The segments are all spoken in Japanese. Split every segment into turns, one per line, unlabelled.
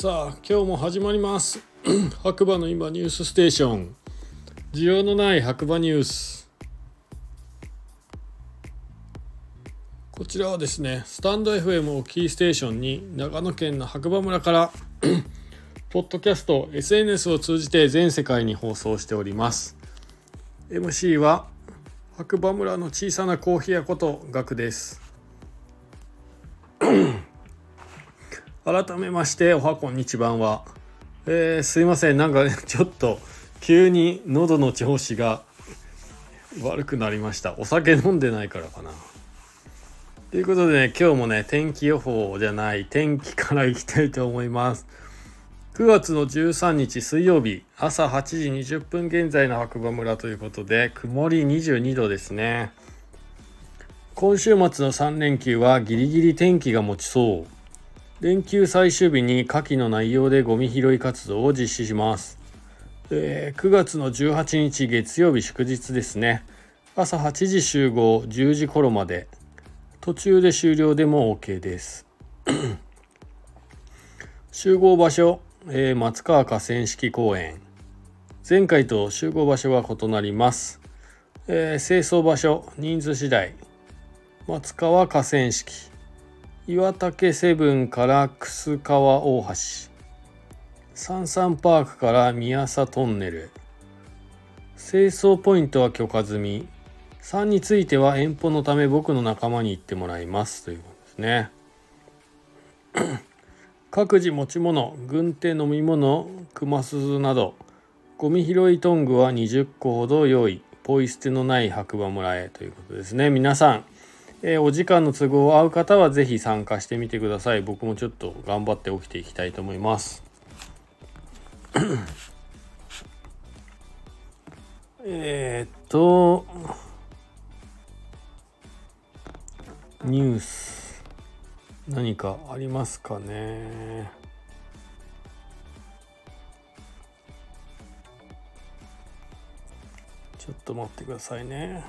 さあ今日も始まります。白馬の今ニュースステーション。需要のない白馬ニュース。こちらはですねスタンド FM をキーステーションに長野県の白馬村から ポッドキャスト SNS を通じて全世界に放送しております。MC は白馬村の小さなコーヒー屋ことガクです。改めましておはこんにちばんは、えー、すいません。なんか、ね、ちょっと急に喉の調子が悪くなりました。お酒飲んでないからかな。ということでね今日もね天気予報じゃない天気からいきたいと思います。9月の13日水曜日朝8時20分現在の白馬村ということで曇り22度ですね。今週末の3連休はギリギリ天気が持ちそう。連休最終日に下記の内容でゴミ拾い活動を実施します。えー、9月の18日月曜日祝日ですね。朝8時集合、10時頃まで。途中で終了でも OK です。集合場所、えー、松川河川敷公園。前回と集合場所は異なります。えー、清掃場所、人数次第。松川河川敷。岩竹セブンから楠川大橋。サンサンパークから宮佐トンネル。清掃ポイントは許可済み。3については遠方のため僕の仲間に行ってもらいます。ということですね。各自持ち物軍手飲み物熊鈴など。ゴミ拾いトングは20個ほど用意。ポイ捨てのない白馬村へ。ということですね。皆さんえー、お時間の都合合う方は是非参加してみてください。僕もちょっと頑張って起きていきたいと思います。えっとニュース何かありますかね？ちょっと待ってくださいね。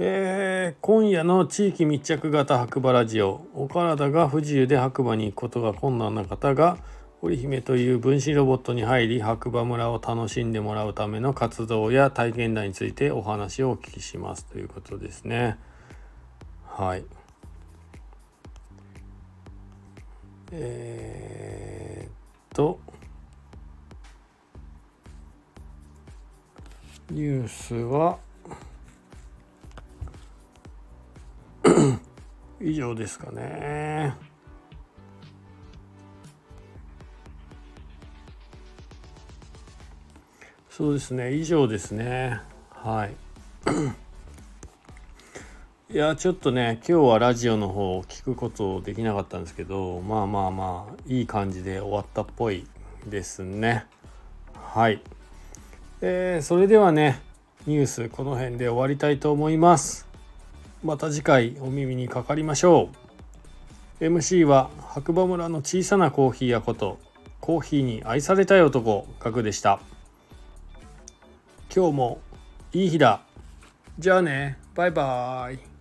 えー、今夜の地域密着型白馬ラジオ。お体が不自由で白馬に行くことが困難な方が織姫という分子ロボットに入り白馬村を楽しんでもらうための活動や体験談についてお話をお聞きしますということですね。はい。えー、っとニュースは以上ですかね。そうですね。以上ですね。はい。いやちょっとね今日はラジオの方を聞くことできなかったんですけどまあまあまあいい感じで終わったっぽいですね。はい。えー、それではねニュースこの辺で終わりたいと思います。また次回お耳にかかりましょう。MC は白馬村の小さなコーヒー屋ことコーヒーに愛されたい男ガクでした。今日もいい日だ。じゃあね。バイバイ。